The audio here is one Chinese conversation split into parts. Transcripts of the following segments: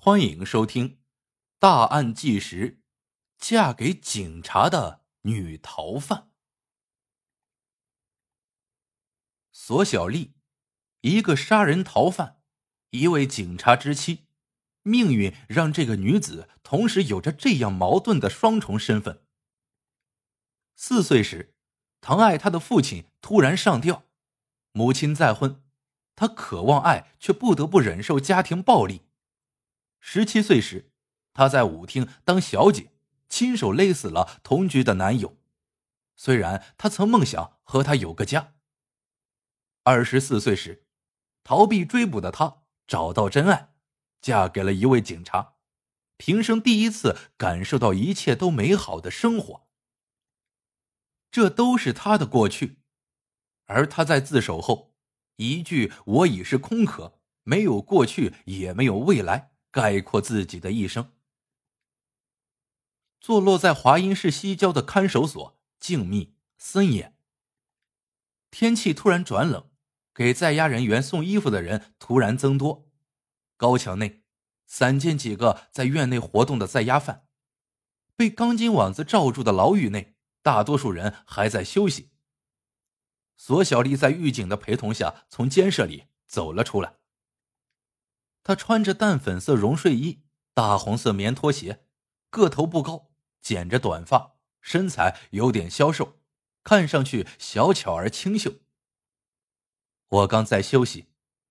欢迎收听《大案纪实》：嫁给警察的女逃犯索小丽，一个杀人逃犯，一位警察之妻，命运让这个女子同时有着这样矛盾的双重身份。四岁时，疼爱她的父亲突然上吊，母亲再婚，她渴望爱，却不得不忍受家庭暴力。十七岁时，她在舞厅当小姐，亲手勒死了同居的男友。虽然她曾梦想和他有个家。二十四岁时，逃避追捕的她找到真爱，嫁给了一位警察，平生第一次感受到一切都美好的生活。这都是她的过去，而她在自首后，一句“我已是空壳，没有过去，也没有未来”。概括自己的一生。坐落在华阴市西郊的看守所，静谧森严。天气突然转冷，给在押人员送衣服的人突然增多。高墙内，散见几个在院内活动的在押犯。被钢筋网子罩住的牢狱内，大多数人还在休息。索小丽在狱警的陪同下，从监舍里走了出来。他穿着淡粉色绒睡衣、大红色棉拖鞋，个头不高，剪着短发，身材有点消瘦，看上去小巧而清秀。我刚在休息，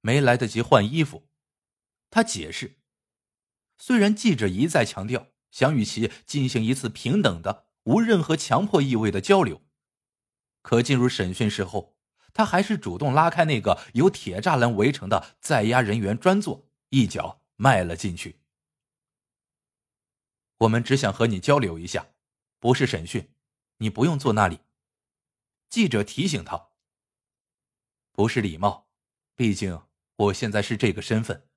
没来得及换衣服。他解释，虽然记者一再强调想与其进行一次平等的、无任何强迫意味的交流，可进入审讯室后，他还是主动拉开那个由铁栅栏围成的在押人员专座。一脚迈了进去。我们只想和你交流一下，不是审讯，你不用坐那里。记者提醒他。不是礼貌，毕竟我现在是这个身份。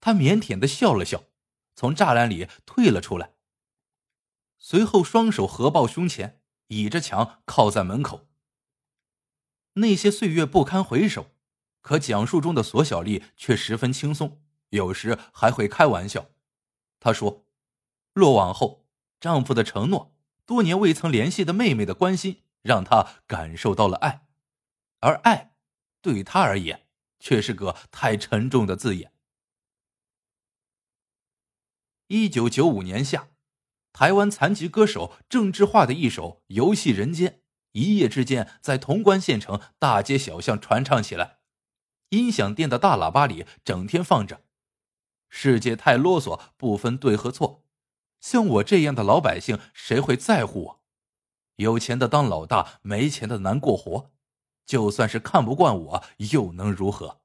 他腼腆的笑了笑，从栅栏里退了出来。随后双手合抱胸前，倚着墙靠在门口。那些岁月不堪回首。可讲述中的索小丽却十分轻松，有时还会开玩笑。她说：“落网后，丈夫的承诺，多年未曾联系的妹妹的关心，让她感受到了爱。而爱，对她而言，却是个太沉重的字眼。”一九九五年夏，台湾残疾歌手郑智化的一首《游戏人间》，一夜之间在潼关县城大街小巷传唱起来。音响店的大喇叭里整天放着：“世界太啰嗦，不分对和错。像我这样的老百姓，谁会在乎我？有钱的当老大，没钱的难过活。就算是看不惯我，又能如何？”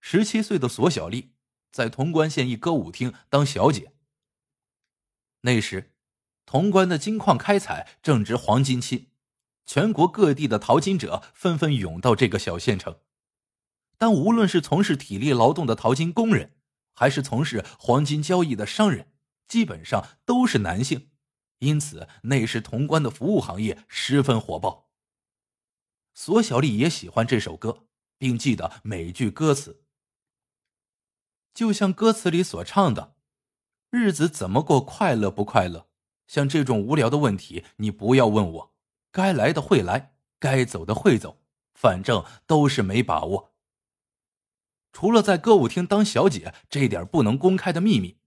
十七岁的索小丽在潼关县一歌舞厅当小姐。那时，潼关的金矿开采正值黄金期。全国各地的淘金者纷纷涌到这个小县城，但无论是从事体力劳动的淘金工人，还是从事黄金交易的商人，基本上都是男性，因此那时潼关的服务行业十分火爆。索小丽也喜欢这首歌，并记得每句歌词，就像歌词里所唱的：“日子怎么过，快乐不快乐？像这种无聊的问题，你不要问我。”该来的会来，该走的会走，反正都是没把握。除了在歌舞厅当小姐这点不能公开的秘密，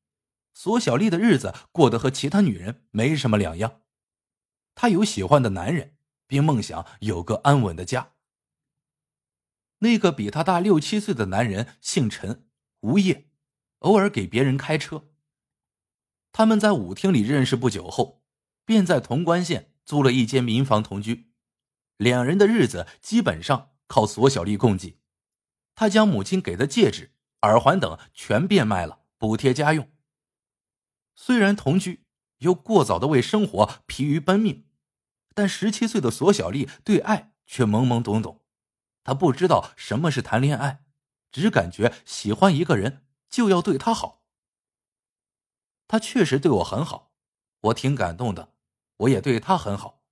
索小丽的日子过得和其他女人没什么两样。她有喜欢的男人，并梦想有个安稳的家。那个比她大六七岁的男人姓陈，无业，偶尔给别人开车。他们在舞厅里认识不久后，便在潼关县。租了一间民房同居，两人的日子基本上靠索小丽供给。他将母亲给的戒指、耳环等全变卖了，补贴家用。虽然同居，又过早的为生活疲于奔命，但十七岁的索小丽对爱却懵懵懂懂。她不知道什么是谈恋爱，只感觉喜欢一个人就要对他好。他确实对我很好，我挺感动的。我也对他很好。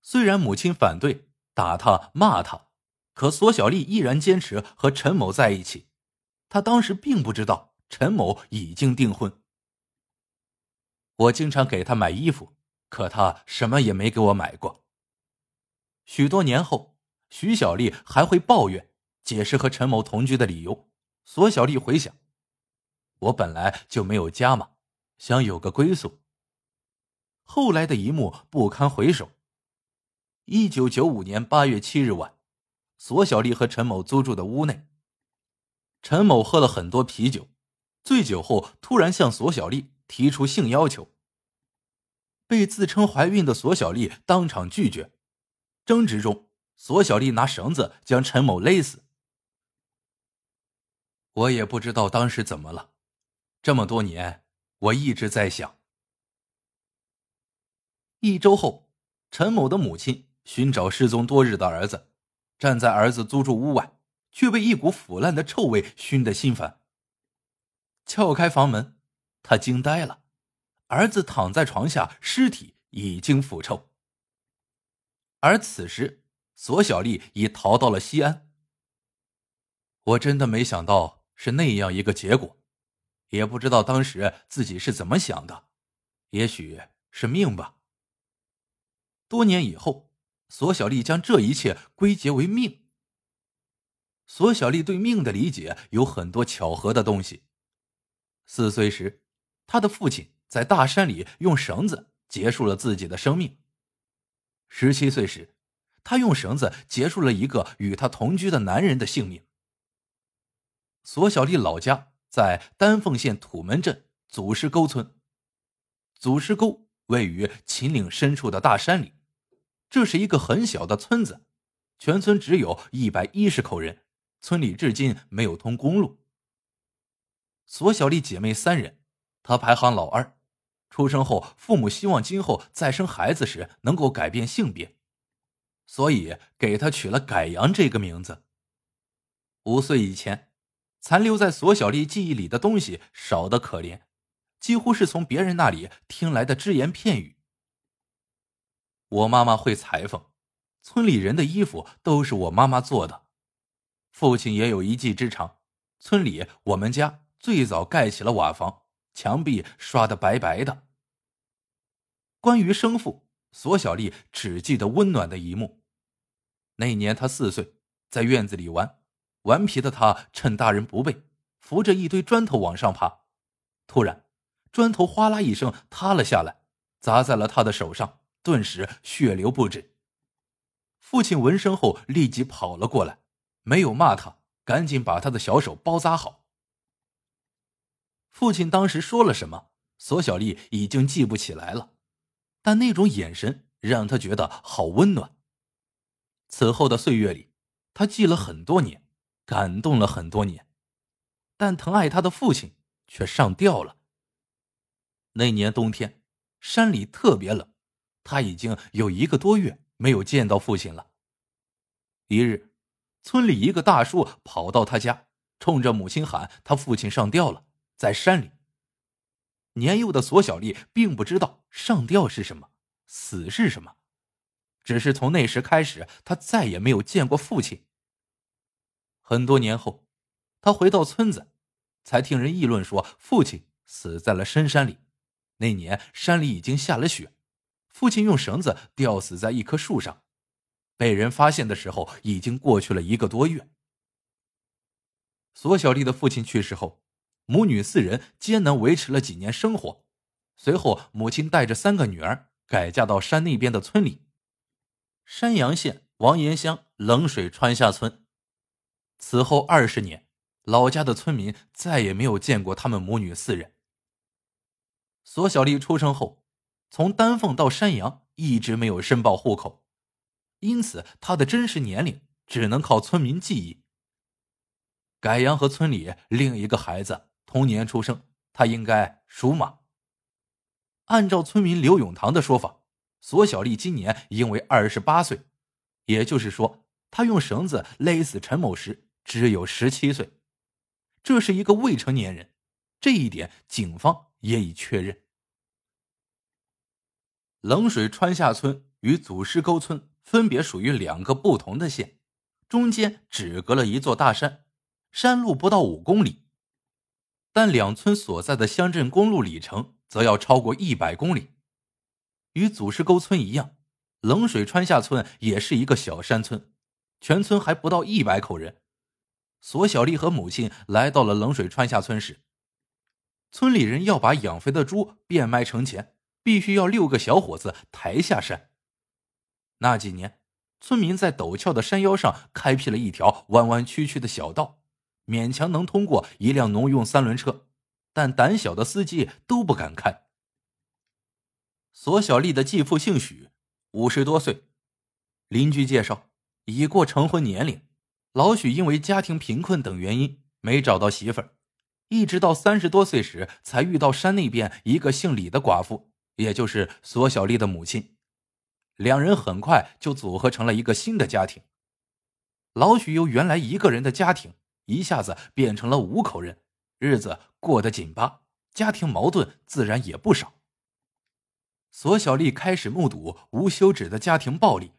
虽然母亲反对打他骂他，可索小丽依然坚持和陈某在一起。她当时并不知道陈某已经订婚。我经常给他买衣服，可他什么也没给我买过。许多年后，徐小丽还会抱怨，解释和陈某同居的理由。索小丽回想：“我本来就没有家嘛，想有个归宿。”后来的一幕不堪回首。一九九五年八月七日晚，索小丽和陈某租住的屋内，陈某喝了很多啤酒，醉酒后突然向索小丽提出性要求，被自称怀孕的索小丽当场拒绝。争执中，索小丽拿绳子将陈某勒死。我也不知道当时怎么了，这么多年，我一直在想。一周后，陈某的母亲寻找失踪多日的儿子，站在儿子租住屋外，却被一股腐烂的臭味熏得心烦。撬开房门，他惊呆了，儿子躺在床下，尸体已经腐臭。而此时，索小丽已逃到了西安。我真的没想到是那样一个结果，也不知道当时自己是怎么想的，也许是命吧。多年以后，索小丽将这一切归结为命。索小丽对命的理解有很多巧合的东西。四岁时，她的父亲在大山里用绳子结束了自己的生命。十七岁时，她用绳子结束了一个与她同居的男人的性命。索小丽老家在丹凤县土门镇祖师沟村，祖师沟位于秦岭深处的大山里。这是一个很小的村子，全村只有一百一十口人，村里至今没有通公路。索小丽姐妹三人，她排行老二。出生后，父母希望今后再生孩子时能够改变性别，所以给她取了改阳这个名字。五岁以前，残留在索小丽记忆里的东西少得可怜，几乎是从别人那里听来的只言片语。我妈妈会裁缝，村里人的衣服都是我妈妈做的。父亲也有一技之长，村里我们家最早盖起了瓦房，墙壁刷的白白的。关于生父，索小丽只记得温暖的一幕。那年她四岁，在院子里玩，顽皮的她趁大人不备，扶着一堆砖头往上爬，突然，砖头哗啦一声塌了下来，砸在了她的手上。顿时血流不止。父亲闻声后立即跑了过来，没有骂他，赶紧把他的小手包扎好。父亲当时说了什么，索小丽已经记不起来了，但那种眼神让她觉得好温暖。此后的岁月里，他记了很多年，感动了很多年，但疼爱他的父亲却上吊了。那年冬天，山里特别冷。他已经有一个多月没有见到父亲了。一日，村里一个大叔跑到他家，冲着母亲喊：“他父亲上吊了，在山里。”年幼的索小丽并不知道上吊是什么，死是什么，只是从那时开始，他再也没有见过父亲。很多年后，他回到村子，才听人议论说父亲死在了深山里。那年山里已经下了雪。父亲用绳子吊死在一棵树上，被人发现的时候，已经过去了一个多月。索小丽的父亲去世后，母女四人艰难维持了几年生活。随后，母亲带着三个女儿改嫁到山那边的村里——山阳县王岩乡冷水川下村。此后二十年，老家的村民再也没有见过他们母女四人。索小丽出生后。从丹凤到山阳一直没有申报户口，因此他的真实年龄只能靠村民记忆。改阳和村里另一个孩子同年出生，他应该属马。按照村民刘永堂的说法，索小丽今年应为二十八岁，也就是说，他用绳子勒死陈某时只有十七岁，这是一个未成年人，这一点警方也已确认。冷水川下村与祖师沟村分别属于两个不同的县，中间只隔了一座大山，山路不到五公里，但两村所在的乡镇公路里程则要超过一百公里。与祖师沟村一样，冷水川下村也是一个小山村，全村还不到一百口人。索小丽和母亲来到了冷水川下村时，村里人要把养肥的猪变卖成钱，必须要六个小伙子抬下山。那几年，村民在陡峭的山腰上开辟了一条弯弯曲曲的小道，勉强能通过一辆农用三轮车，但胆小的司机都不敢开。索小丽的继父姓许，五十多岁，邻居介绍已过成婚年龄。老许因为家庭贫困等原因没找到媳妇儿，一直到三十多岁时才遇到山那边一个姓李的寡妇，也就是索小丽的母亲。两人很快就组合成了一个新的家庭。老许由原来一个人的家庭一下子变成了五口人，日子过得紧巴，家庭矛盾自然也不少。索小丽开始目睹无休止的家庭暴力，